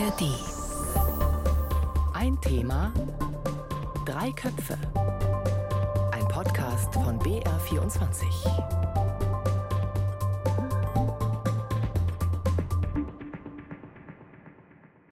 ARD. Ein Thema, drei Köpfe. Ein Podcast von BR24.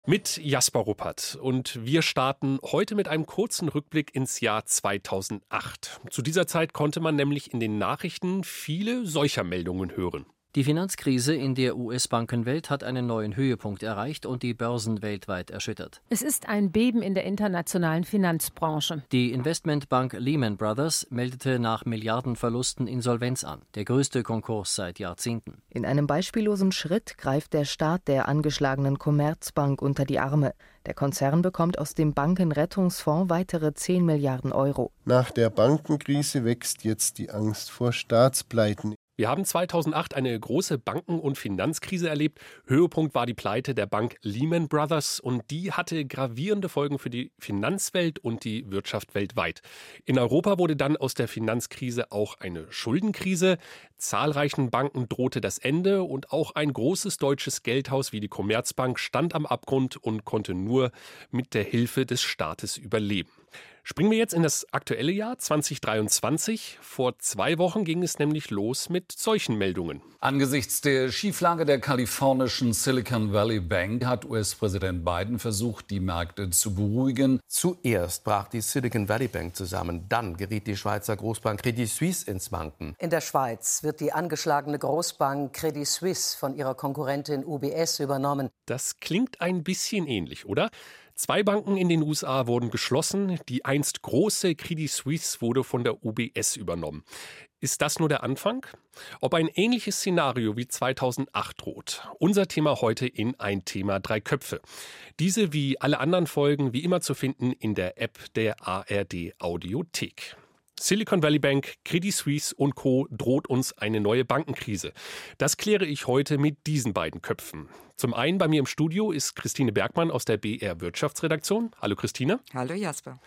Mit Jasper Ruppert. Und wir starten heute mit einem kurzen Rückblick ins Jahr 2008. Zu dieser Zeit konnte man nämlich in den Nachrichten viele solcher Meldungen hören. Die Finanzkrise in der US-Bankenwelt hat einen neuen Höhepunkt erreicht und die Börsen weltweit erschüttert. Es ist ein Beben in der internationalen Finanzbranche. Die Investmentbank Lehman Brothers meldete nach Milliardenverlusten Insolvenz an, der größte Konkurs seit Jahrzehnten. In einem beispiellosen Schritt greift der Staat der angeschlagenen Commerzbank unter die Arme. Der Konzern bekommt aus dem Bankenrettungsfonds weitere 10 Milliarden Euro. Nach der Bankenkrise wächst jetzt die Angst vor Staatspleiten. Wir haben 2008 eine große Banken- und Finanzkrise erlebt. Höhepunkt war die Pleite der Bank Lehman Brothers und die hatte gravierende Folgen für die Finanzwelt und die Wirtschaft weltweit. In Europa wurde dann aus der Finanzkrise auch eine Schuldenkrise. Zahlreichen Banken drohte das Ende und auch ein großes deutsches Geldhaus wie die Commerzbank stand am Abgrund und konnte nur mit der Hilfe des Staates überleben. Springen wir jetzt in das aktuelle Jahr 2023. Vor zwei Wochen ging es nämlich los mit solchen Meldungen. Angesichts der Schieflage der kalifornischen Silicon Valley Bank hat US-Präsident Biden versucht, die Märkte zu beruhigen. Zuerst brach die Silicon Valley Bank zusammen, dann geriet die Schweizer Großbank Credit Suisse ins Wanken. In der Schweiz wird die angeschlagene Großbank Credit Suisse von ihrer Konkurrentin UBS übernommen. Das klingt ein bisschen ähnlich, oder? Zwei Banken in den USA wurden geschlossen. Die einst große Credit Suisse wurde von der UBS übernommen. Ist das nur der Anfang? Ob ein ähnliches Szenario wie 2008 droht? Unser Thema heute in Ein Thema Drei Köpfe. Diese wie alle anderen Folgen wie immer zu finden in der App der ARD Audiothek. Silicon Valley Bank, Credit Suisse und Co. droht uns eine neue Bankenkrise. Das kläre ich heute mit diesen beiden Köpfen. Zum einen bei mir im Studio ist Christine Bergmann aus der BR Wirtschaftsredaktion. Hallo Christine. Hallo Jasper.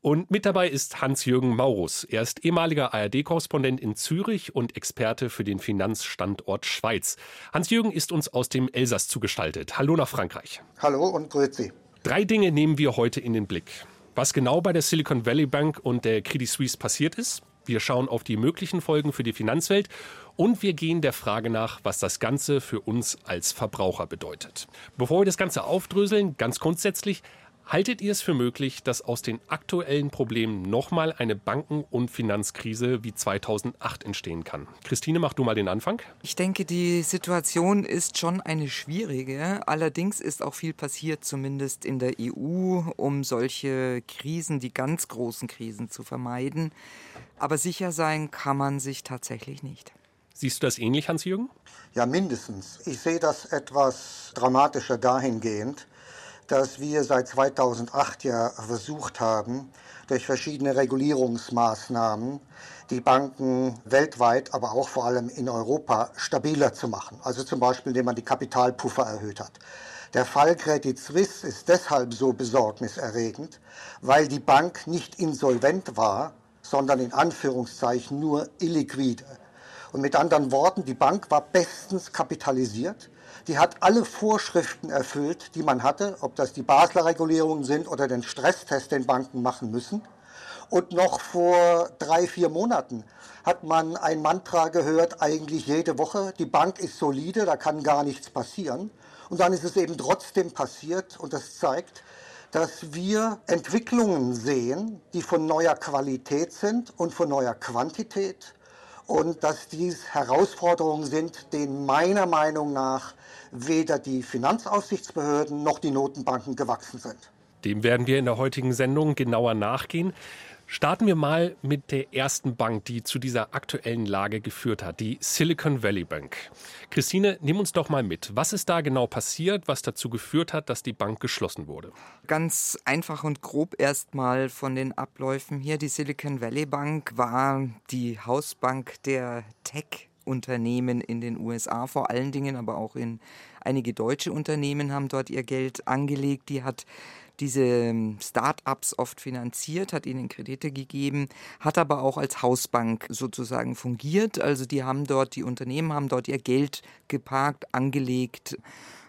Und mit dabei ist Hans-Jürgen Maurus. Er ist ehemaliger ARD-Korrespondent in Zürich und Experte für den Finanzstandort Schweiz. Hans-Jürgen ist uns aus dem Elsass zugestaltet. Hallo nach Frankreich. Hallo und grüezi. Drei Dinge nehmen wir heute in den Blick was genau bei der Silicon Valley Bank und der Credit Suisse passiert ist. Wir schauen auf die möglichen Folgen für die Finanzwelt und wir gehen der Frage nach, was das Ganze für uns als Verbraucher bedeutet. Bevor wir das Ganze aufdröseln, ganz grundsätzlich, Haltet ihr es für möglich, dass aus den aktuellen Problemen nochmal eine Banken- und Finanzkrise wie 2008 entstehen kann? Christine, mach du mal den Anfang. Ich denke, die Situation ist schon eine schwierige. Allerdings ist auch viel passiert, zumindest in der EU, um solche Krisen, die ganz großen Krisen zu vermeiden. Aber sicher sein kann man sich tatsächlich nicht. Siehst du das ähnlich, Hans-Jürgen? Ja, mindestens. Ich sehe das etwas dramatischer dahingehend, dass wir seit 2008 ja versucht haben, durch verschiedene Regulierungsmaßnahmen die Banken weltweit, aber auch vor allem in Europa stabiler zu machen. Also zum Beispiel, indem man die Kapitalpuffer erhöht hat. Der Fall Credit Suisse ist deshalb so besorgniserregend, weil die Bank nicht insolvent war, sondern in Anführungszeichen nur illiquide. Und mit anderen Worten, die Bank war bestens kapitalisiert die hat alle Vorschriften erfüllt, die man hatte, ob das die Basler Regulierungen sind oder den Stresstest, den Banken machen müssen. Und noch vor drei, vier Monaten hat man ein Mantra gehört, eigentlich jede Woche, die Bank ist solide, da kann gar nichts passieren. Und dann ist es eben trotzdem passiert und das zeigt, dass wir Entwicklungen sehen, die von neuer Qualität sind und von neuer Quantität und dass dies Herausforderungen sind, denen meiner Meinung nach weder die Finanzaufsichtsbehörden noch die Notenbanken gewachsen sind. Dem werden wir in der heutigen Sendung genauer nachgehen. Starten wir mal mit der ersten Bank, die zu dieser aktuellen Lage geführt hat, die Silicon Valley Bank. Christine, nimm uns doch mal mit. Was ist da genau passiert, was dazu geführt hat, dass die Bank geschlossen wurde? Ganz einfach und grob erstmal von den Abläufen hier. Die Silicon Valley Bank war die Hausbank der Tech Unternehmen in den USA vor allen Dingen, aber auch in einige deutsche Unternehmen haben dort ihr Geld angelegt. Die hat diese ähm, Start-ups oft finanziert, hat ihnen Kredite gegeben, hat aber auch als Hausbank sozusagen fungiert. Also die haben dort, die Unternehmen haben dort ihr Geld geparkt, angelegt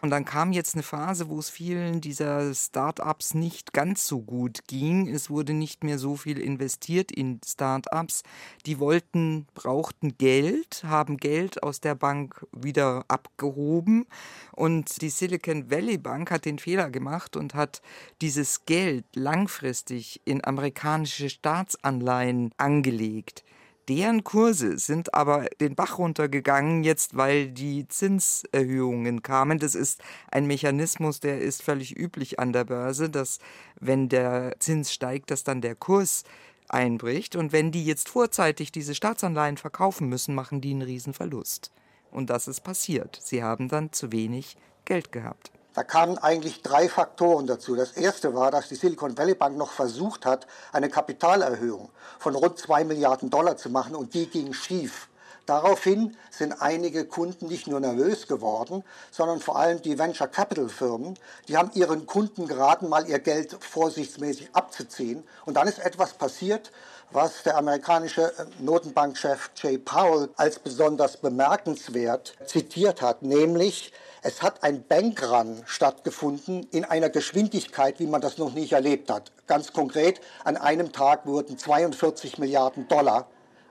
Und dann kam jetzt eine Phase, wo es vielen dieser Start-ups nicht ganz so gut ging. Es wurde nicht mehr so viel investiert in Start-ups. Die wollten, brauchten Geld, haben Geld aus der Bank wieder abgehoben. Und die Silicon Valley Bank hat den Fehler gemacht und hat dieses Geld langfristig in amerikanische Staatsanleihen angelegt. Deren Kurse sind aber den Bach runtergegangen, jetzt weil die Zinserhöhungen kamen. Das ist ein Mechanismus, der ist völlig üblich an der Börse, dass wenn der Zins steigt, dass dann der Kurs einbricht. Und wenn die jetzt vorzeitig diese Staatsanleihen verkaufen müssen, machen die einen Riesenverlust. Und das ist passiert. Sie haben dann zu wenig Geld gehabt. Da kamen eigentlich drei Faktoren dazu. Das erste war, dass die Silicon Valley Bank noch versucht hat, eine Kapitalerhöhung von rund zwei Milliarden Dollar zu machen und die ging schief. Daraufhin sind einige Kunden nicht nur nervös geworden, sondern vor allem die Venture Capital Firmen, die haben ihren Kunden geraten, mal ihr Geld vorsichtsmäßig abzuziehen. Und dann ist etwas passiert, was der amerikanische Notenbankchef Jay Powell als besonders bemerkenswert zitiert hat, nämlich es hat ein Bankrun stattgefunden in einer Geschwindigkeit, wie man das noch nicht erlebt hat. Ganz konkret, an einem Tag wurden 42 Milliarden Dollar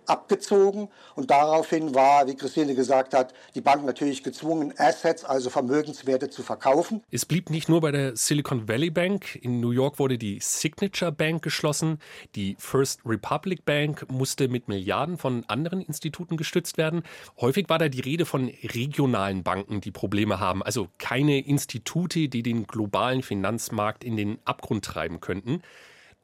abgezogen und daraufhin war, wie Christine gesagt hat, die Bank natürlich gezwungen, Assets, also Vermögenswerte zu verkaufen. Es blieb nicht nur bei der Silicon Valley Bank. In New York wurde die Signature Bank geschlossen. Die First Republic Bank musste mit Milliarden von anderen Instituten gestützt werden. Häufig war da die Rede von regionalen Banken, die Probleme haben, also keine Institute, die den globalen Finanzmarkt in den Abgrund treiben könnten.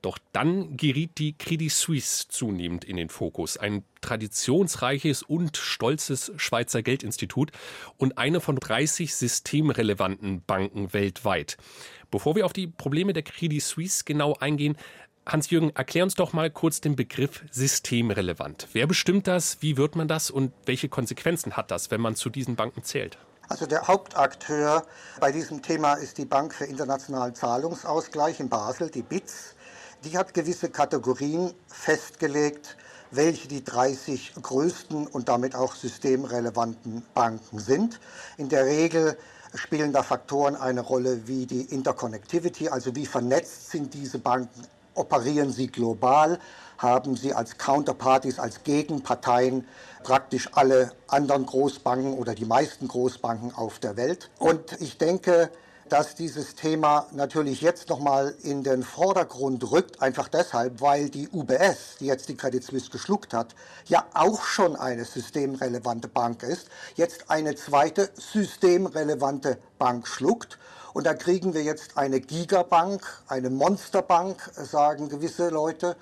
Doch dann geriet die Credit Suisse zunehmend in den Fokus. Ein traditionsreiches und stolzes Schweizer Geldinstitut und eine von 30 systemrelevanten Banken weltweit. Bevor wir auf die Probleme der Credit Suisse genau eingehen, Hans-Jürgen, erklär uns doch mal kurz den Begriff systemrelevant. Wer bestimmt das? Wie wird man das? Und welche Konsequenzen hat das, wenn man zu diesen Banken zählt? Also der Hauptakteur bei diesem Thema ist die Bank für internationalen Zahlungsausgleich in Basel, die BITS. Die hat gewisse Kategorien festgelegt, welche die 30 größten und damit auch systemrelevanten Banken sind. In der Regel spielen da Faktoren eine Rolle wie die Interconnectivity, also wie vernetzt sind diese Banken, operieren sie global, haben sie als Counterparties, als Gegenparteien praktisch alle anderen Großbanken oder die meisten Großbanken auf der Welt. Und ich denke, dass dieses Thema natürlich jetzt nochmal in den Vordergrund rückt, einfach deshalb, weil die UBS, die jetzt die Credit Suisse geschluckt hat, ja auch schon eine systemrelevante Bank ist, jetzt eine zweite systemrelevante Bank schluckt. Und da kriegen wir jetzt eine Gigabank, eine Monsterbank, sagen gewisse Leute.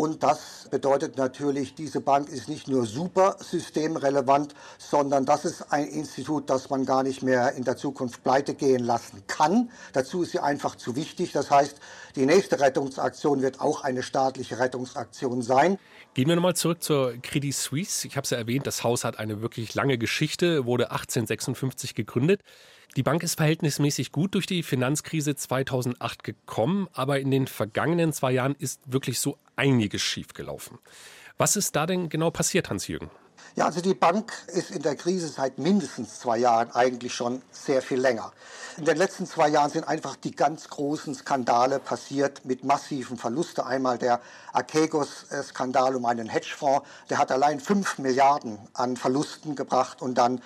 Und das bedeutet natürlich, diese Bank ist nicht nur super systemrelevant, sondern das ist ein Institut, das man gar nicht mehr in der Zukunft pleite gehen lassen kann. Dazu ist sie einfach zu wichtig. Das heißt, die nächste Rettungsaktion wird auch eine staatliche Rettungsaktion sein. Gehen wir nochmal zurück zur Credit Suisse. Ich habe es ja erwähnt, das Haus hat eine wirklich lange Geschichte, wurde 1856 gegründet. Die Bank ist verhältnismäßig gut durch die Finanzkrise 2008 gekommen, aber in den vergangenen zwei Jahren ist wirklich so einiges schiefgelaufen. Was ist da denn genau passiert, Hans-Jürgen? Ja, also die Bank ist in der Krise seit mindestens zwei Jahren eigentlich schon sehr viel länger. In den letzten zwei Jahren sind einfach die ganz großen Skandale passiert mit massiven Verlusten. Einmal der Archegos-Skandal um einen Hedgefonds, der hat allein fünf Milliarden an Verlusten gebracht und dann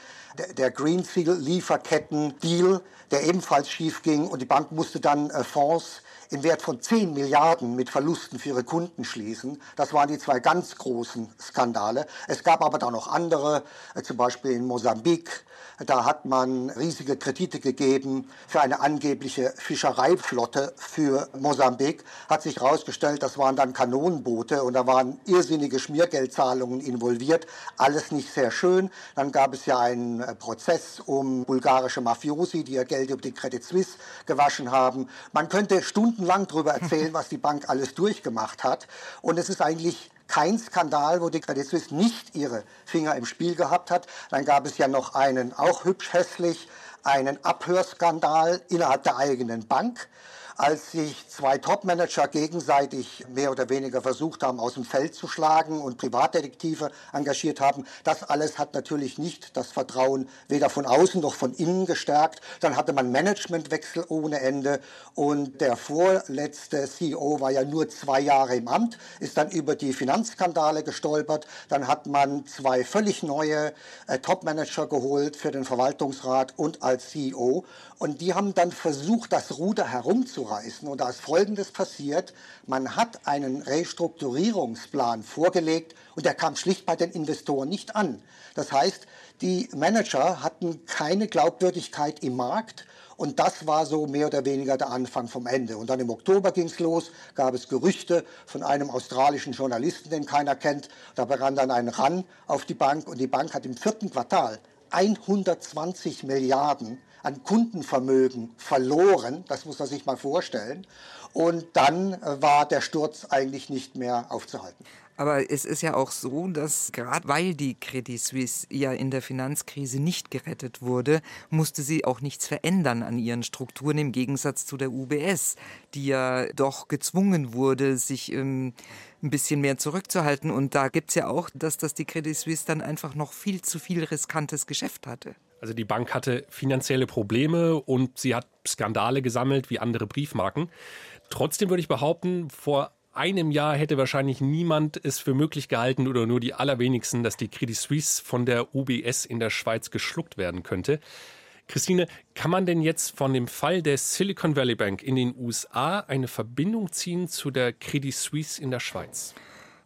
der Greensill-Lieferketten-Deal, der ebenfalls schief ging und die Bank musste dann äh, Fonds im Wert von 10 Milliarden mit Verlusten für ihre Kunden schließen. Das waren die zwei ganz großen Skandale. Es gab aber da noch andere, äh, zum Beispiel in Mosambik. Da hat man riesige Kredite gegeben für eine angebliche Fischereiflotte für Mosambik. Hat sich herausgestellt, das waren dann Kanonenboote und da waren irrsinnige Schmiergeldzahlungen involviert. Alles nicht sehr schön. Dann gab es ja einen Prozess um bulgarische Mafiosi, die ihr Geld über die Credit Suisse gewaschen haben. Man könnte Stunden stundenlang darüber erzählen, was die Bank alles durchgemacht hat. Und es ist eigentlich kein Skandal, wo die Credit Suisse nicht ihre Finger im Spiel gehabt hat. Dann gab es ja noch einen, auch hübsch hässlich, einen Abhörskandal innerhalb der eigenen Bank. Als sich zwei Topmanager gegenseitig mehr oder weniger versucht haben, aus dem Feld zu schlagen und Privatdetektive engagiert haben. Das alles hat natürlich nicht das Vertrauen weder von außen noch von innen gestärkt. Dann hatte man Managementwechsel ohne Ende und der vorletzte CEO war ja nur zwei Jahre im Amt, ist dann über die Finanzskandale gestolpert. Dann hat man zwei völlig neue äh, Topmanager geholt für den Verwaltungsrat und als CEO und die haben dann versucht, das Ruder herumzureißen. Und da ist Folgendes passiert. Man hat einen Restrukturierungsplan vorgelegt und der kam schlicht bei den Investoren nicht an. Das heißt, die Manager hatten keine Glaubwürdigkeit im Markt. Und das war so mehr oder weniger der Anfang vom Ende. Und dann im Oktober ging es los, gab es Gerüchte von einem australischen Journalisten, den keiner kennt. Da begann dann ein Ran auf die Bank und die Bank hat im vierten Quartal 120 Milliarden an Kundenvermögen verloren. Das muss man sich mal vorstellen. Und dann äh, war der Sturz eigentlich nicht mehr aufzuhalten. Aber es ist ja auch so, dass gerade weil die Credit Suisse ja in der Finanzkrise nicht gerettet wurde, musste sie auch nichts verändern an ihren Strukturen im Gegensatz zu der UBS, die ja doch gezwungen wurde, sich ähm, ein bisschen mehr zurückzuhalten. Und da gibt es ja auch, dass das die Credit Suisse dann einfach noch viel zu viel riskantes Geschäft hatte. Also die Bank hatte finanzielle Probleme und sie hat Skandale gesammelt wie andere Briefmarken. Trotzdem würde ich behaupten, vor einem Jahr hätte wahrscheinlich niemand es für möglich gehalten oder nur die allerwenigsten, dass die Credit Suisse von der UBS in der Schweiz geschluckt werden könnte. Christine, kann man denn jetzt von dem Fall der Silicon Valley Bank in den USA eine Verbindung ziehen zu der Credit Suisse in der Schweiz?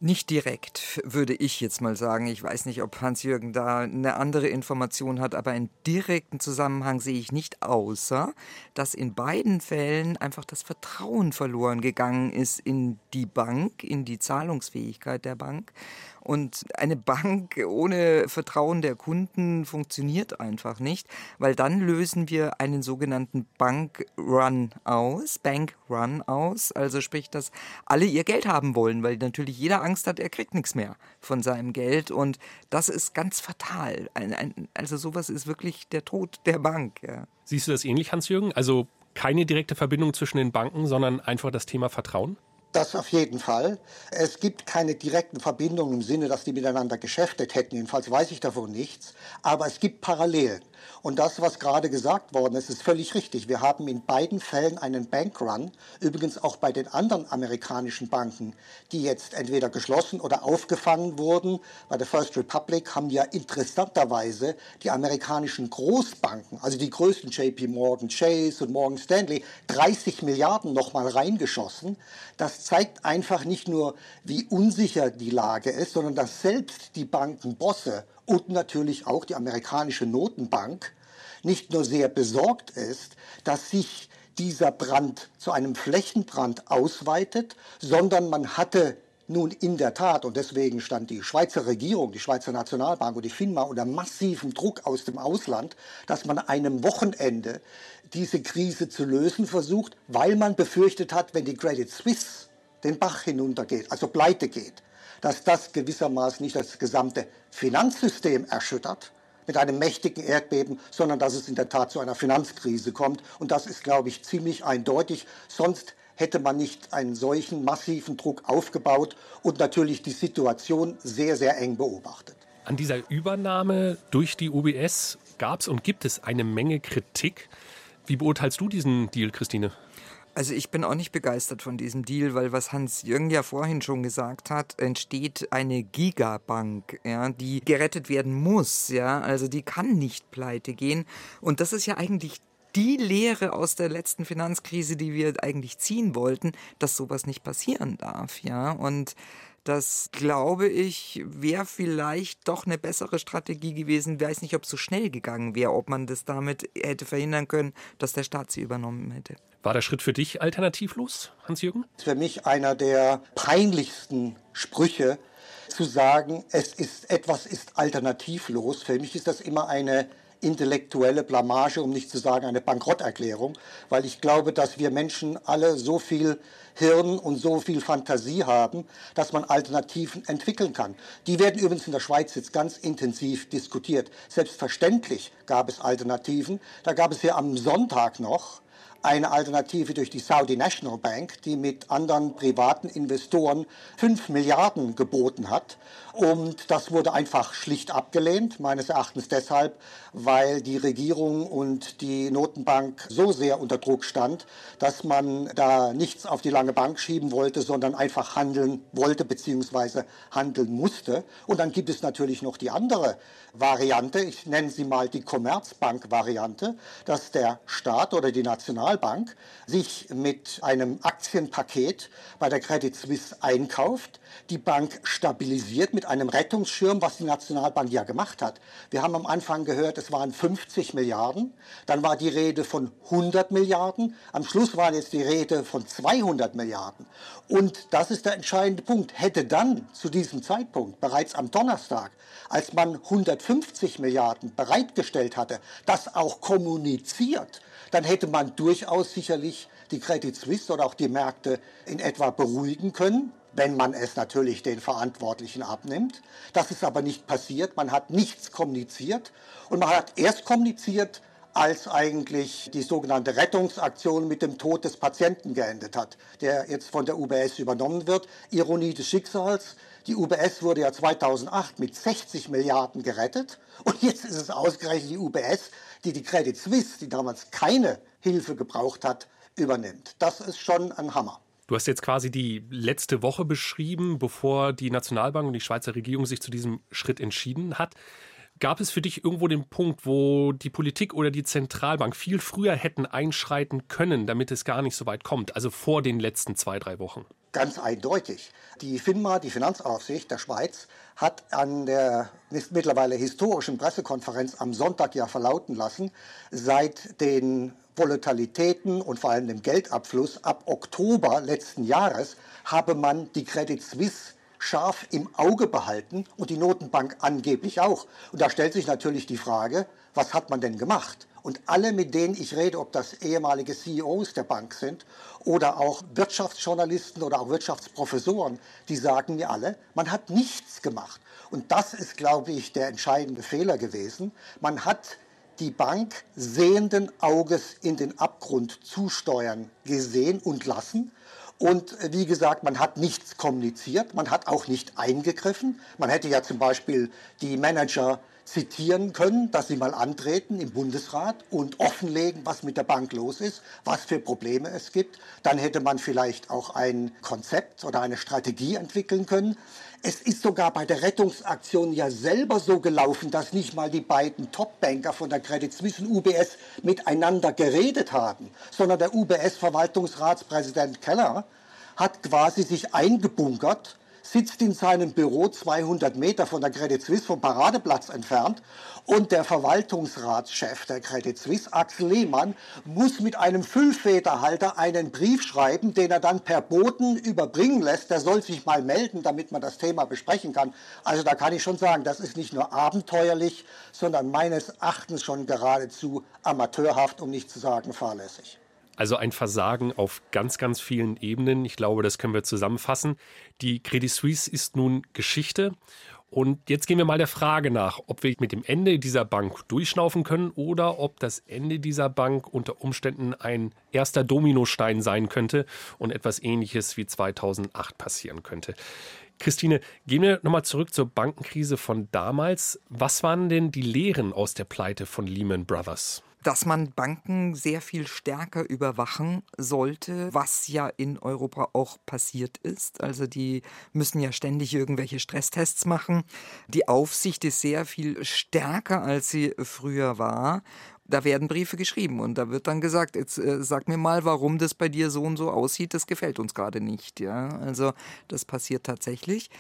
Nicht direkt, würde ich jetzt mal sagen. Ich weiß nicht, ob Hans-Jürgen da eine andere Information hat, aber einen direkten Zusammenhang sehe ich nicht, außer dass in beiden Fällen einfach das Vertrauen verloren gegangen ist in die Bank, in die Zahlungsfähigkeit der Bank. Und eine Bank ohne Vertrauen der Kunden funktioniert einfach nicht, weil dann lösen wir einen sogenannten Bankrun aus, Bankrun aus, also sprich, dass alle ihr Geld haben wollen, weil natürlich jeder Angst hat, er kriegt nichts mehr von seinem Geld und das ist ganz fatal. Also sowas ist wirklich der Tod der Bank. Ja. Siehst du das ähnlich, Hans-Jürgen? Also keine direkte Verbindung zwischen den Banken, sondern einfach das Thema Vertrauen? Das auf jeden Fall. Es gibt keine direkten Verbindungen im Sinne, dass die miteinander geschäftet hätten. Jedenfalls weiß ich davon nichts. Aber es gibt Parallelen. Und das, was gerade gesagt worden ist, ist völlig richtig. Wir haben in beiden Fällen einen Bankrun, übrigens auch bei den anderen amerikanischen Banken, die jetzt entweder geschlossen oder aufgefangen wurden. Bei der First Republic haben ja interessanterweise die amerikanischen Großbanken, also die größten JP Morgan Chase und Morgan Stanley, 30 Milliarden nochmal reingeschossen. Das zeigt einfach nicht nur, wie unsicher die Lage ist, sondern dass selbst die Bankenbosse und natürlich auch die amerikanische Notenbank nicht nur sehr besorgt ist, dass sich dieser Brand zu einem Flächenbrand ausweitet, sondern man hatte nun in der Tat, und deswegen stand die Schweizer Regierung, die Schweizer Nationalbank und die FINMA unter massivem Druck aus dem Ausland, dass man einem Wochenende diese Krise zu lösen versucht, weil man befürchtet hat, wenn die Credit Suisse den Bach hinuntergeht, also pleite geht, dass das gewissermaßen nicht das gesamte Finanzsystem erschüttert mit einem mächtigen Erdbeben, sondern dass es in der Tat zu einer Finanzkrise kommt. Und das ist, glaube ich, ziemlich eindeutig. Sonst hätte man nicht einen solchen massiven Druck aufgebaut und natürlich die Situation sehr, sehr eng beobachtet. An dieser Übernahme durch die UBS gab es und gibt es eine Menge Kritik. Wie beurteilst du diesen Deal, Christine? Also ich bin auch nicht begeistert von diesem Deal, weil was Hans Jürgen ja vorhin schon gesagt hat, entsteht eine Gigabank, ja, die gerettet werden muss, ja, also die kann nicht pleite gehen. Und das ist ja eigentlich die Lehre aus der letzten Finanzkrise, die wir eigentlich ziehen wollten, dass sowas nicht passieren darf, ja, und das glaube ich, wäre vielleicht doch eine bessere Strategie gewesen. Ich weiß nicht, ob es so schnell gegangen wäre, ob man das damit hätte verhindern können, dass der Staat sie übernommen hätte. War der Schritt für dich alternativlos, Hans-Jürgen? Für mich einer der peinlichsten Sprüche, zu sagen, es ist etwas ist alternativlos. Für mich ist das immer eine intellektuelle Blamage, um nicht zu sagen eine Bankrotterklärung, weil ich glaube, dass wir Menschen alle so viel Hirn und so viel Fantasie haben, dass man Alternativen entwickeln kann. Die werden übrigens in der Schweiz jetzt ganz intensiv diskutiert. Selbstverständlich gab es Alternativen. Da gab es ja am Sonntag noch eine Alternative durch die Saudi National Bank, die mit anderen privaten Investoren 5 Milliarden geboten hat. Und das wurde einfach schlicht abgelehnt, meines Erachtens deshalb, weil die Regierung und die Notenbank so sehr unter Druck stand, dass man da nichts auf die lange Bank schieben wollte, sondern einfach handeln wollte bzw. handeln musste. Und dann gibt es natürlich noch die andere Variante, ich nenne sie mal die Commerzbank-Variante, dass der Staat oder die Nationalbank sich mit einem Aktienpaket bei der Credit Suisse einkauft, die Bank stabilisiert mit einem Rettungsschirm, was die Nationalbank ja gemacht hat. Wir haben am Anfang gehört, es waren 50 Milliarden, dann war die Rede von 100 Milliarden, am Schluss war jetzt die Rede von 200 Milliarden. Und das ist der entscheidende Punkt. Hätte dann zu diesem Zeitpunkt, bereits am Donnerstag, als man 150 Milliarden bereitgestellt hatte, das auch kommuniziert, dann hätte man durchaus sicherlich die Credit Suisse oder auch die Märkte in etwa beruhigen können wenn man es natürlich den Verantwortlichen abnimmt. Das ist aber nicht passiert. Man hat nichts kommuniziert und man hat erst kommuniziert, als eigentlich die sogenannte Rettungsaktion mit dem Tod des Patienten geendet hat, der jetzt von der UBS übernommen wird. Ironie des Schicksals. Die UBS wurde ja 2008 mit 60 Milliarden gerettet und jetzt ist es ausgerechnet die UBS, die die Credit Suisse, die damals keine Hilfe gebraucht hat, übernimmt. Das ist schon ein Hammer. Du hast jetzt quasi die letzte Woche beschrieben, bevor die Nationalbank und die Schweizer Regierung sich zu diesem Schritt entschieden hat. Gab es für dich irgendwo den Punkt, wo die Politik oder die Zentralbank viel früher hätten einschreiten können, damit es gar nicht so weit kommt, also vor den letzten zwei, drei Wochen? Ganz eindeutig. Die FINMA, die Finanzaufsicht der Schweiz, hat an der mittlerweile historischen Pressekonferenz am Sonntag ja verlauten lassen, seit den Volatilitäten und vor allem dem Geldabfluss ab Oktober letzten Jahres habe man die Credit Suisse scharf im Auge behalten und die Notenbank angeblich auch. Und da stellt sich natürlich die Frage, was hat man denn gemacht? Und alle, mit denen ich rede, ob das ehemalige CEOs der Bank sind oder auch Wirtschaftsjournalisten oder auch Wirtschaftsprofessoren, die sagen mir alle, man hat nichts gemacht. Und das ist, glaube ich, der entscheidende Fehler gewesen. Man hat die Bank sehenden Auges in den Abgrund zusteuern gesehen und lassen. Und äh, wie gesagt, man hat nichts kommuniziert, man hat auch nicht eingegriffen. Man hätte ja zum Beispiel die Manager zitieren können, dass sie mal antreten im Bundesrat und offenlegen, was mit der Bank los ist, was für Probleme es gibt. Dann hätte man vielleicht auch ein Konzept oder eine Strategie entwickeln können. Es ist sogar bei der Rettungsaktion ja selber so gelaufen, dass nicht mal die beiden Topbanker von der Credit Suisse und UBS miteinander geredet haben, sondern der UBS-Verwaltungsratspräsident Keller hat quasi sich eingebunkert sitzt in seinem Büro 200 Meter von der Credit Suisse vom Paradeplatz entfernt und der Verwaltungsratschef der Credit Suisse, Axel Lehmann, muss mit einem Füllfederhalter einen Brief schreiben, den er dann per Boten überbringen lässt. Der soll sich mal melden, damit man das Thema besprechen kann. Also da kann ich schon sagen, das ist nicht nur abenteuerlich, sondern meines Erachtens schon geradezu amateurhaft, um nicht zu sagen fahrlässig. Also ein Versagen auf ganz, ganz vielen Ebenen. Ich glaube, das können wir zusammenfassen. Die Credit Suisse ist nun Geschichte. Und jetzt gehen wir mal der Frage nach, ob wir mit dem Ende dieser Bank durchschnaufen können oder ob das Ende dieser Bank unter Umständen ein erster Dominostein sein könnte und etwas Ähnliches wie 2008 passieren könnte. Christine, gehen wir nochmal zurück zur Bankenkrise von damals. Was waren denn die Lehren aus der Pleite von Lehman Brothers? Dass man Banken sehr viel stärker überwachen sollte, was ja in Europa auch passiert ist. Also die müssen ja ständig irgendwelche Stresstests machen. Die Aufsicht ist sehr viel stärker, als sie früher war. Da werden Briefe geschrieben und da wird dann gesagt, jetzt äh, sag mir mal, warum das bei dir so und so aussieht, das gefällt uns gerade nicht. Ja, also das passiert tatsächlich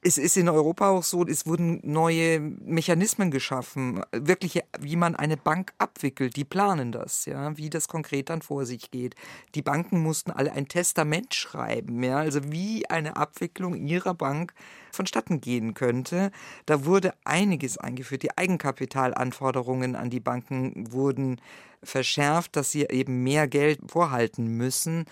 es ist in Europa auch so, es wurden neue Mechanismen geschaffen, wirklich wie man eine Bank abwickelt. Die planen das, ja, wie das konkret dann vor sich geht. Die Banken mussten alle ein Testament schreiben, ja, also wie eine Abwicklung ihrer Bank vonstatten gehen könnte. Da wurde einiges eingeführt. Die Eigenkapitalanforderungen an die Banken wurden verschärft, dass sie eben mehr Geld vorhalten müssen.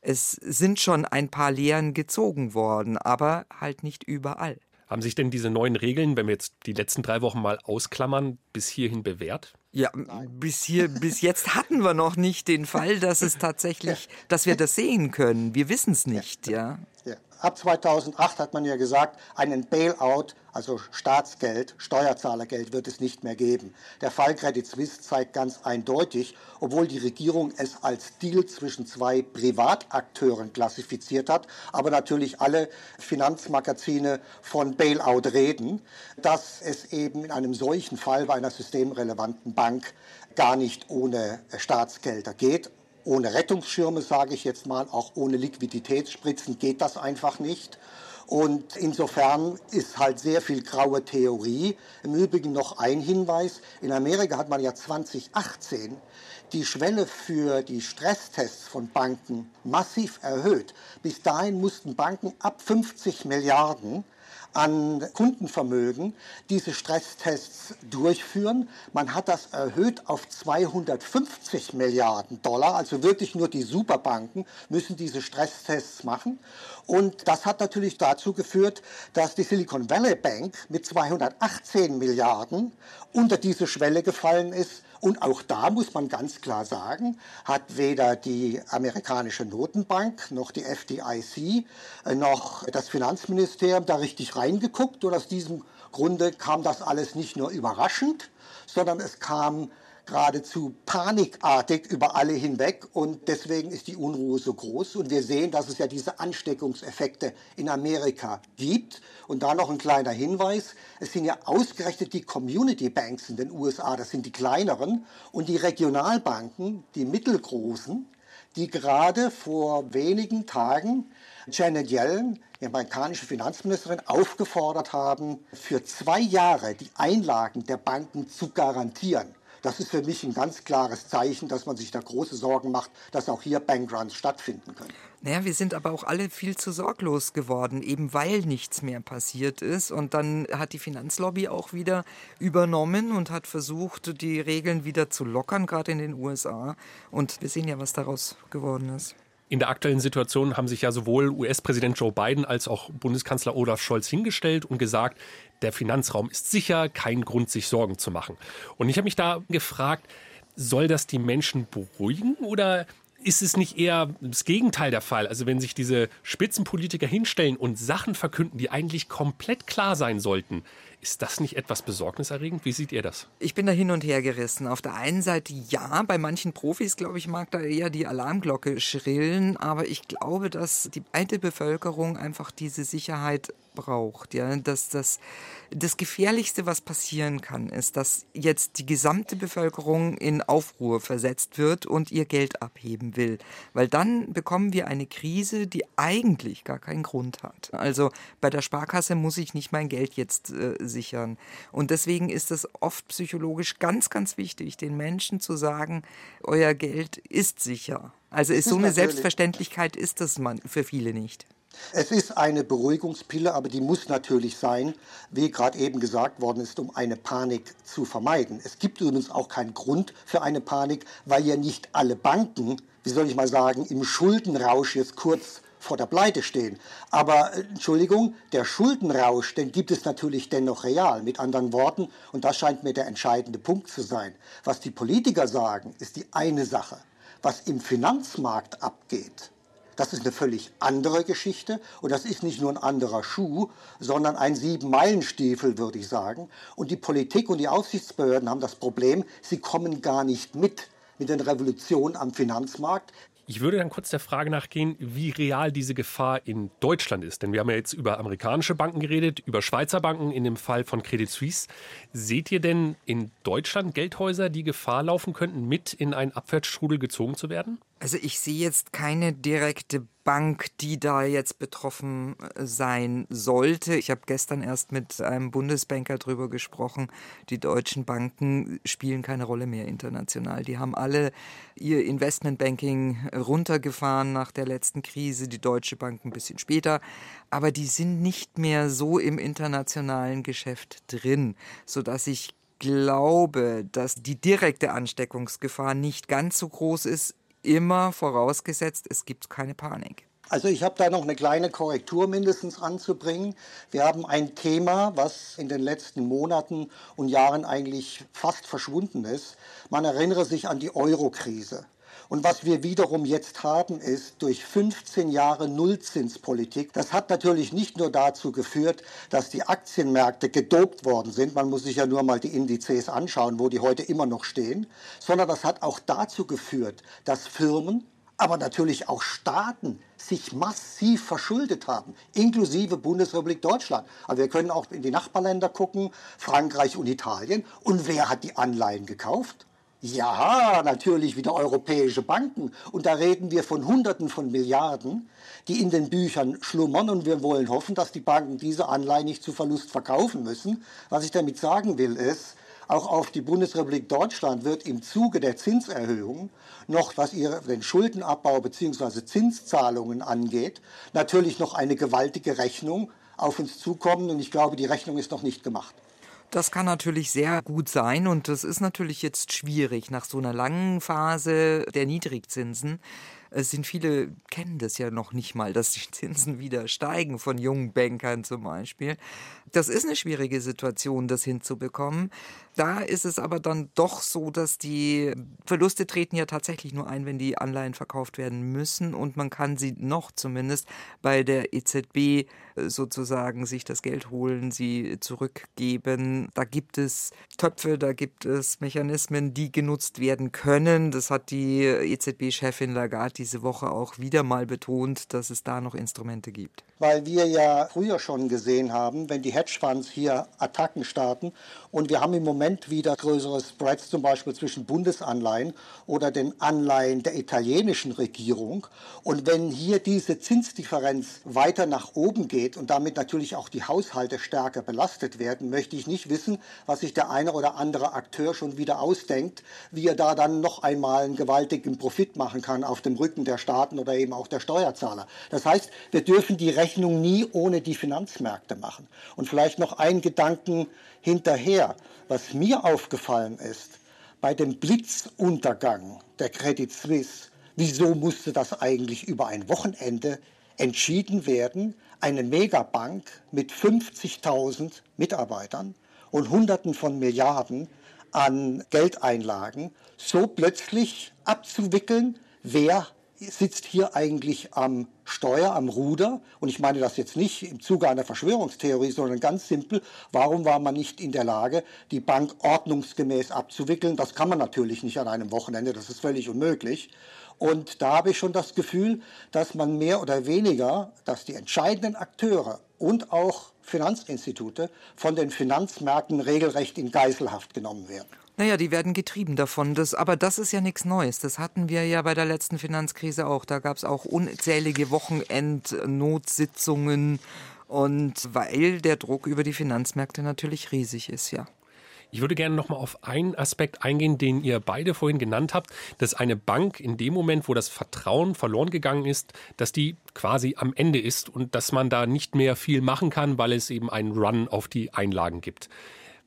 Es sind schon ein paar Lehren gezogen worden, aber halt nicht überall. Haben sich denn diese neuen Regeln, wenn wir jetzt die letzten drei Wochen mal ausklammern, bis hierhin bewährt? Ja, bis hier, bis jetzt hatten wir noch nicht den Fall, dass es tatsächlich, dass wir das sehen können. Wir wissen es nicht, ja. ja. Ab 2008 hat man ja gesagt, einen Bailout, also Staatsgeld, Steuerzahlergeld wird es nicht mehr geben. Der Fall Credit Suisse zeigt ganz eindeutig, obwohl die Regierung es als Deal zwischen zwei Privatakteuren klassifiziert hat, aber natürlich alle Finanzmagazine von Bailout reden, dass es eben in einem solchen Fall bei einer systemrelevanten Bank gar nicht ohne Staatsgelder geht ohne Rettungsschirme, sage ich jetzt mal, auch ohne Liquiditätsspritzen geht das einfach nicht. Und insofern ist halt sehr viel graue Theorie. Im Übrigen noch ein Hinweis. In Amerika hat man ja 2018 die Schwelle für die Stresstests von Banken massiv erhöht. Bis dahin mussten Banken ab 50 Milliarden an Kundenvermögen diese Stresstests durchführen. Man hat das erhöht auf 250 Milliarden Dollar, also wirklich nur die Superbanken müssen diese Stresstests machen. Und das hat natürlich dazu geführt, dass die Silicon Valley Bank mit 218 Milliarden unter diese Schwelle gefallen ist und auch da muss man ganz klar sagen, hat weder die amerikanische Notenbank noch die FDIC äh, noch das Finanzministerium da richtig reingeguckt. Und aus diesem Grunde kam das alles nicht nur überraschend, sondern es kam geradezu panikartig über alle hinweg. Und deswegen ist die Unruhe so groß. Und wir sehen, dass es ja diese Ansteckungseffekte in Amerika gibt. Und da noch ein kleiner Hinweis, es sind ja ausgerechnet die Community Banks in den USA, das sind die kleineren. Und die Regionalbanken, die mittelgroßen, die gerade vor wenigen Tagen Janet Yellen, die amerikanische Finanzministerin, aufgefordert haben, für zwei Jahre die Einlagen der Banken zu garantieren. Das ist für mich ein ganz klares Zeichen, dass man sich da große Sorgen macht, dass auch hier Bankruns stattfinden können. Naja, wir sind aber auch alle viel zu sorglos geworden, eben weil nichts mehr passiert ist. Und dann hat die Finanzlobby auch wieder übernommen und hat versucht, die Regeln wieder zu lockern, gerade in den USA. Und wir sehen ja, was daraus geworden ist. In der aktuellen Situation haben sich ja sowohl US-Präsident Joe Biden als auch Bundeskanzler Olaf Scholz hingestellt und gesagt, der Finanzraum ist sicher, kein Grund, sich Sorgen zu machen. Und ich habe mich da gefragt, soll das die Menschen beruhigen oder ist es nicht eher das Gegenteil der Fall? Also wenn sich diese Spitzenpolitiker hinstellen und Sachen verkünden, die eigentlich komplett klar sein sollten, ist das nicht etwas besorgniserregend? Wie seht ihr das? Ich bin da hin und her gerissen. Auf der einen Seite ja, bei manchen Profis, glaube ich, mag da eher die Alarmglocke schrillen, aber ich glaube, dass die breite Bevölkerung einfach diese Sicherheit braucht. Ja, dass das, das Gefährlichste, was passieren kann, ist, dass jetzt die gesamte Bevölkerung in Aufruhr versetzt wird und ihr Geld abheben will. Weil dann bekommen wir eine Krise, die eigentlich gar keinen Grund hat. Also bei der Sparkasse muss ich nicht mein Geld jetzt äh, sichern. Und deswegen ist es oft psychologisch ganz, ganz wichtig, den Menschen zu sagen, euer Geld ist sicher. Also ist so eine Selbstverständlichkeit ist das man für viele nicht. Es ist eine Beruhigungspille, aber die muss natürlich sein, wie gerade eben gesagt worden ist, um eine Panik zu vermeiden. Es gibt übrigens auch keinen Grund für eine Panik, weil ja nicht alle Banken, wie soll ich mal sagen, im Schuldenrausch jetzt kurz vor der Pleite stehen. Aber äh, Entschuldigung, der Schuldenrausch, den gibt es natürlich dennoch real. Mit anderen Worten, und das scheint mir der entscheidende Punkt zu sein, was die Politiker sagen, ist die eine Sache. Was im Finanzmarkt abgeht, das ist eine völlig andere Geschichte und das ist nicht nur ein anderer Schuh, sondern ein Sieben-Meilen-Stiefel, würde ich sagen. Und die Politik und die Aufsichtsbehörden haben das Problem, sie kommen gar nicht mit mit den Revolutionen am Finanzmarkt. Ich würde dann kurz der Frage nachgehen, wie real diese Gefahr in Deutschland ist. Denn wir haben ja jetzt über amerikanische Banken geredet, über Schweizer Banken in dem Fall von Credit Suisse. Seht ihr denn in Deutschland Geldhäuser, die Gefahr laufen könnten, mit in einen Abwärtsstrudel gezogen zu werden? Also ich sehe jetzt keine direkte Bank, die da jetzt betroffen äh, sein sollte. Ich habe gestern erst mit einem Bundesbanker darüber gesprochen. Die deutschen Banken spielen keine Rolle mehr international. Die haben alle ihr Investmentbanking runtergefahren nach der letzten Krise, die Deutsche Bank ein bisschen später. Aber die sind nicht mehr so im internationalen Geschäft drin, sodass ich glaube, dass die direkte Ansteckungsgefahr nicht ganz so groß ist immer vorausgesetzt, es gibt keine Panik. Also ich habe da noch eine kleine Korrektur mindestens anzubringen. Wir haben ein Thema, was in den letzten Monaten und Jahren eigentlich fast verschwunden ist. Man erinnere sich an die Euro-Krise. Und was wir wiederum jetzt haben, ist durch 15 Jahre Nullzinspolitik. Das hat natürlich nicht nur dazu geführt, dass die Aktienmärkte gedopt worden sind. Man muss sich ja nur mal die Indizes anschauen, wo die heute immer noch stehen. Sondern das hat auch dazu geführt, dass Firmen, aber natürlich auch Staaten sich massiv verschuldet haben, inklusive Bundesrepublik Deutschland. Aber wir können auch in die Nachbarländer gucken, Frankreich und Italien. Und wer hat die Anleihen gekauft? Ja, natürlich wieder europäische Banken. Und da reden wir von Hunderten von Milliarden, die in den Büchern schlummern. Und wir wollen hoffen, dass die Banken diese Anleihen nicht zu Verlust verkaufen müssen. Was ich damit sagen will, ist, auch auf die Bundesrepublik Deutschland wird im Zuge der Zinserhöhung noch, was ihre, den Schuldenabbau bzw. Zinszahlungen angeht, natürlich noch eine gewaltige Rechnung auf uns zukommen. Und ich glaube, die Rechnung ist noch nicht gemacht. Das kann natürlich sehr gut sein und das ist natürlich jetzt schwierig nach so einer langen Phase der Niedrigzinsen. Es sind viele kennen das ja noch nicht mal, dass die Zinsen wieder steigen von jungen Bankern zum Beispiel. Das ist eine schwierige Situation, das hinzubekommen. Da ist es aber dann doch so, dass die Verluste treten ja tatsächlich nur ein, wenn die Anleihen verkauft werden müssen und man kann sie noch zumindest bei der EZB äh, sozusagen sich das Geld holen, sie zurückgeben. Da gibt es Töpfe, da gibt es Mechanismen, die genutzt werden können. Das hat die EZB-Chefin Lagarde diese Woche auch wieder mal betont, dass es da noch Instrumente gibt. Weil wir ja früher schon gesehen haben, wenn die Hedgefonds hier Attacken starten. Und wir haben im Moment wieder größere Spreads, zum Beispiel zwischen Bundesanleihen oder den Anleihen der italienischen Regierung. Und wenn hier diese Zinsdifferenz weiter nach oben geht und damit natürlich auch die Haushalte stärker belastet werden, möchte ich nicht wissen, was sich der eine oder andere Akteur schon wieder ausdenkt, wie er da dann noch einmal einen gewaltigen Profit machen kann auf dem Rücken der Staaten oder eben auch der Steuerzahler. Das heißt, wir dürfen die Rechnung nie ohne die Finanzmärkte machen. Und vielleicht noch ein Gedanken hinterher. Was mir aufgefallen ist, bei dem Blitzuntergang der Credit Suisse, wieso musste das eigentlich über ein Wochenende entschieden werden, eine Megabank mit 50.000 Mitarbeitern und Hunderten von Milliarden an Geldeinlagen so plötzlich abzuwickeln, wer sitzt hier eigentlich am Steuer, am Ruder? Und ich meine das jetzt nicht im Zuge einer Verschwörungstheorie, sondern ganz simpel, warum war man nicht in der Lage, die Bank ordnungsgemäß abzuwickeln? Das kann man natürlich nicht an einem Wochenende, das ist völlig unmöglich. Und da habe ich schon das Gefühl, dass man mehr oder weniger, dass die entscheidenden Akteure und auch Finanzinstitute von den Finanzmärkten regelrecht in Geiselhaft genommen werden. Naja, die werden getrieben davon. Das, aber das ist ja nichts Neues. Das hatten wir ja bei der letzten Finanzkrise auch. Da gab es auch unzählige Wochenendnotsitzungen. Und weil der Druck über die Finanzmärkte natürlich riesig ist, ja. Ich würde gerne noch mal auf einen Aspekt eingehen, den ihr beide vorhin genannt habt, dass eine Bank in dem Moment, wo das Vertrauen verloren gegangen ist, dass die quasi am Ende ist und dass man da nicht mehr viel machen kann, weil es eben einen Run auf die Einlagen gibt.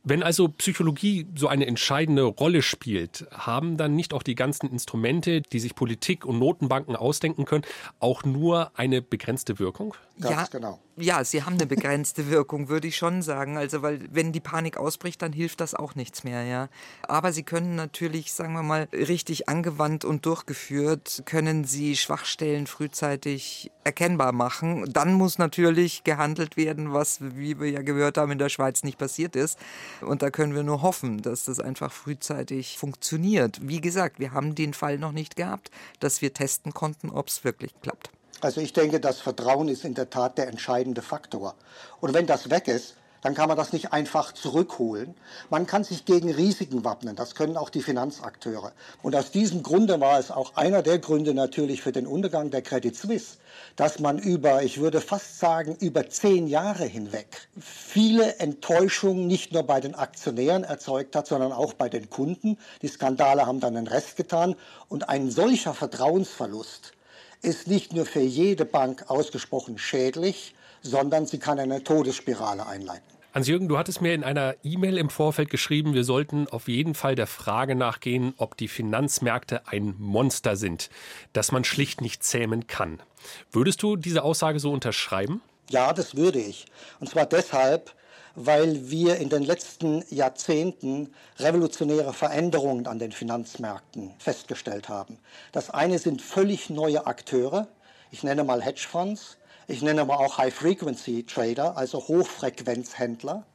Wenn also Psychologie so eine entscheidende Rolle spielt, haben dann nicht auch die ganzen Instrumente, die sich Politik und Notenbanken ausdenken können, auch nur eine begrenzte Wirkung? Ganz ja, genau. Ja, sie haben eine begrenzte Wirkung, würde ich schon sagen. Also, weil wenn die Panik ausbricht, dann hilft das auch nichts mehr, ja. Aber sie können natürlich, sagen wir mal, richtig angewandt und durchgeführt, können sie Schwachstellen frühzeitig erkennbar machen. Dann muss natürlich gehandelt werden, was, wie wir ja gehört haben, in der Schweiz nicht passiert ist. Und da können wir nur hoffen, dass das einfach frühzeitig funktioniert. Wie gesagt, wir haben den Fall noch nicht gehabt, dass wir testen konnten, ob es wirklich klappt. Also ich denke, das Vertrauen ist in der Tat der entscheidende Faktor. Und wenn das weg ist, dann kann man das nicht einfach zurückholen. Man kann sich gegen Risiken wappnen. Das können auch die Finanzakteure. Und aus diesem Grunde war es auch einer der Gründe natürlich für den Untergang der Credit Suisse, dass man über, ich würde fast sagen, über zehn Jahre hinweg viele Enttäuschungen nicht nur bei den Aktionären erzeugt hat, sondern auch bei den Kunden. Die Skandale haben dann den Rest getan. Und ein solcher Vertrauensverlust ist nicht nur für jede Bank ausgesprochen schädlich, sondern sie kann eine Todesspirale einleiten. Hans-Jürgen, du hattest mir in einer E-Mail im Vorfeld geschrieben, wir sollten auf jeden Fall der Frage nachgehen, ob die Finanzmärkte ein Monster sind, das man schlicht nicht zähmen kann. Würdest du diese Aussage so unterschreiben? Ja, das würde ich. Und zwar deshalb, weil wir in den letzten Jahrzehnten revolutionäre Veränderungen an den Finanzmärkten festgestellt haben. Das eine sind völlig neue Akteure. Ich nenne mal Hedgefonds. Ich nenne aber auch High-Frequency-Trader, also Hochfrequenzhändler.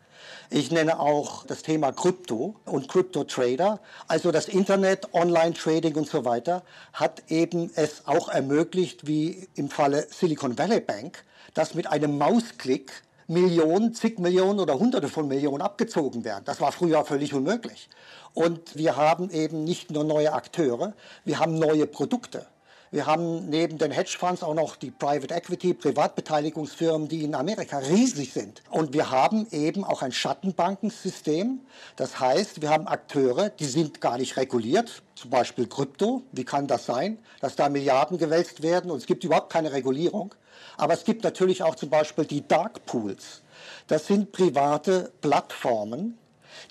Ich nenne auch das Thema Krypto und Krypto-Trader. Also das Internet, Online-Trading und so weiter hat eben es auch ermöglicht, wie im Falle Silicon Valley Bank, dass mit einem Mausklick Millionen, zig Millionen oder Hunderte von Millionen abgezogen werden. Das war früher völlig unmöglich. Und wir haben eben nicht nur neue Akteure, wir haben neue Produkte. Wir haben neben den Hedgefonds auch noch die Private Equity, Privatbeteiligungsfirmen, die in Amerika riesig sind. Und wir haben eben auch ein Schattenbankensystem. Das heißt, wir haben Akteure, die sind gar nicht reguliert, zum Beispiel Krypto. Wie kann das sein, dass da Milliarden gewälzt werden und es gibt überhaupt keine Regulierung? Aber es gibt natürlich auch zum Beispiel die Dark Pools. Das sind private Plattformen,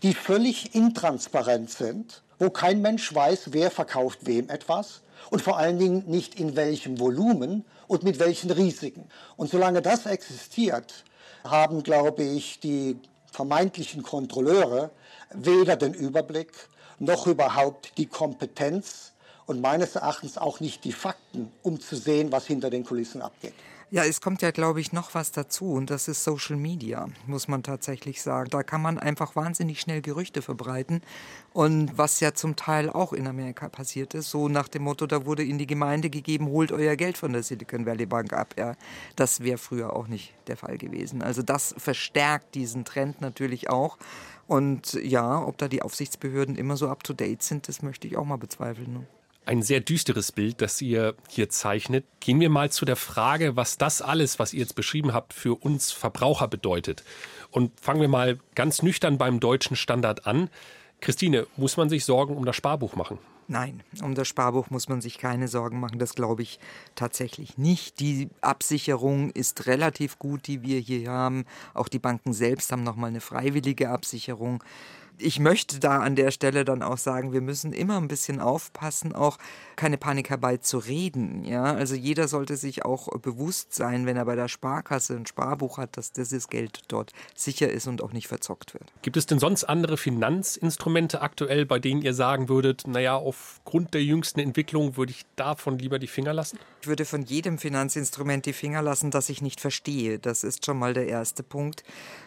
die völlig intransparent sind, wo kein Mensch weiß, wer verkauft wem etwas und vor allen Dingen nicht in welchem Volumen und mit welchen Risiken. Und solange das existiert, haben, glaube ich, die vermeintlichen Kontrolleure weder den Überblick noch überhaupt die Kompetenz und meines Erachtens auch nicht die Fakten, um zu sehen, was hinter den Kulissen abgeht. Ja, es kommt ja, glaube ich, noch was dazu und das ist Social Media, muss man tatsächlich sagen. Da kann man einfach wahnsinnig schnell Gerüchte verbreiten und was ja zum Teil auch in Amerika passiert ist, so nach dem Motto, da wurde in die Gemeinde gegeben, holt euer Geld von der Silicon Valley Bank ab. Ja, das wäre früher auch nicht der Fall gewesen. Also das verstärkt diesen Trend natürlich auch. Und ja, ob da die Aufsichtsbehörden immer so up-to-date sind, das möchte ich auch mal bezweifeln. Ne? Ein sehr düsteres Bild, das ihr hier zeichnet. Gehen wir mal zu der Frage, was das alles, was ihr jetzt beschrieben habt, für uns Verbraucher bedeutet. Und fangen wir mal ganz nüchtern beim deutschen Standard an. Christine, muss man sich Sorgen um das Sparbuch machen? Nein, um das Sparbuch muss man sich keine Sorgen machen. Das glaube ich tatsächlich nicht. Die Absicherung ist relativ gut, die wir hier haben. Auch die Banken selbst haben nochmal eine freiwillige Absicherung ich möchte da an der Stelle dann auch sagen, wir müssen immer ein bisschen aufpassen, auch keine Panik herbeizureden. Ja? Also jeder sollte sich auch bewusst sein, wenn er bei der Sparkasse ein Sparbuch hat, dass dieses Geld dort sicher ist und auch nicht verzockt wird. Gibt es denn sonst andere Finanzinstrumente aktuell, bei denen ihr sagen würdet, naja, aufgrund der jüngsten Entwicklung würde ich davon lieber die Finger lassen? Ich würde von jedem Finanzinstrument die Finger lassen, das ich nicht verstehe. Das ist schon mal der erste Punkt.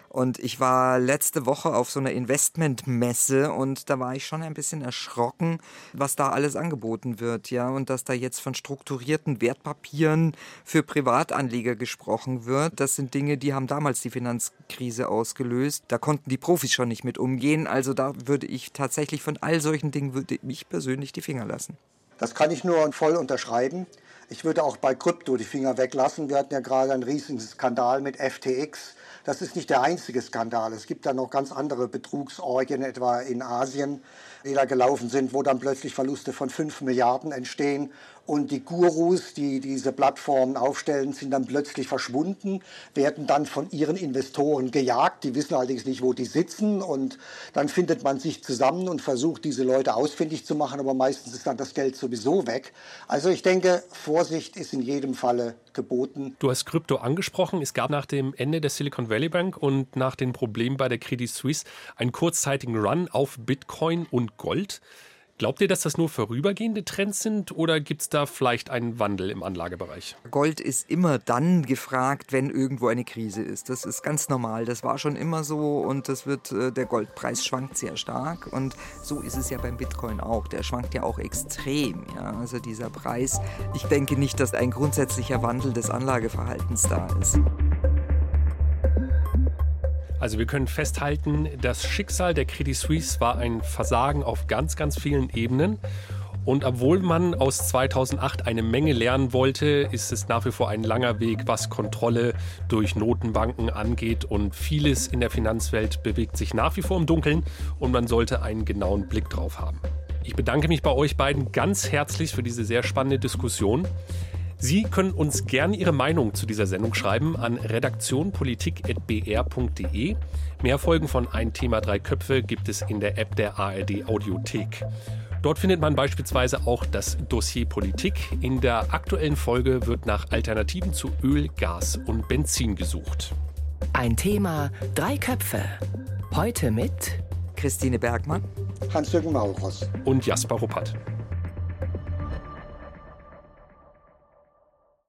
Und ich war letzte Woche auf so einer Investmentmesse und da war ich schon ein bisschen erschrocken, was da alles angeboten wird, ja, und dass da jetzt von strukturierten Wertpapieren für Privatanleger gesprochen wird. Das sind Dinge, die haben damals die Finanzkrise ausgelöst. Da konnten die Profis schon nicht mit umgehen. Also da würde ich tatsächlich von all solchen Dingen würde ich persönlich die Finger lassen. Das kann ich nur voll unterschreiben. Ich würde auch bei Krypto die Finger weglassen. Wir hatten ja gerade einen riesigen Skandal mit FTX das ist nicht der einzige Skandal. Es gibt da noch ganz andere Betrugsorgien, etwa in Asien, die da gelaufen sind, wo dann plötzlich Verluste von 5 Milliarden entstehen und die Gurus, die diese Plattformen aufstellen, sind dann plötzlich verschwunden, werden dann von ihren Investoren gejagt. Die wissen allerdings nicht, wo die sitzen. Und dann findet man sich zusammen und versucht, diese Leute ausfindig zu machen. Aber meistens ist dann das Geld sowieso weg. Also ich denke, Vorsicht ist in jedem Falle geboten. Du hast Krypto angesprochen. Es gab nach dem Ende der Silicon Valley Bank und nach den Problemen bei der Credit Suisse einen kurzzeitigen Run auf Bitcoin und Gold. Glaubt ihr, dass das nur vorübergehende Trends sind oder gibt es da vielleicht einen Wandel im Anlagebereich? Gold ist immer dann gefragt, wenn irgendwo eine Krise ist. Das ist ganz normal. Das war schon immer so und das wird, äh, der Goldpreis schwankt sehr stark und so ist es ja beim Bitcoin auch. Der schwankt ja auch extrem. Ja? Also dieser Preis. Ich denke nicht, dass ein grundsätzlicher Wandel des Anlageverhaltens da ist. Also wir können festhalten, das Schicksal der Credit Suisse war ein Versagen auf ganz, ganz vielen Ebenen. Und obwohl man aus 2008 eine Menge lernen wollte, ist es nach wie vor ein langer Weg, was Kontrolle durch Notenbanken angeht. Und vieles in der Finanzwelt bewegt sich nach wie vor im Dunkeln und man sollte einen genauen Blick drauf haben. Ich bedanke mich bei euch beiden ganz herzlich für diese sehr spannende Diskussion. Sie können uns gerne Ihre Meinung zu dieser Sendung schreiben an redaktionpolitik.br.de. Mehr Folgen von Ein Thema Drei Köpfe gibt es in der App der ARD Audiothek. Dort findet man beispielsweise auch das Dossier Politik. In der aktuellen Folge wird nach Alternativen zu Öl, Gas und Benzin gesucht. Ein Thema, drei Köpfe. Heute mit Christine Bergmann, Hans-Jürgen Maurus und Jasper Ruppert.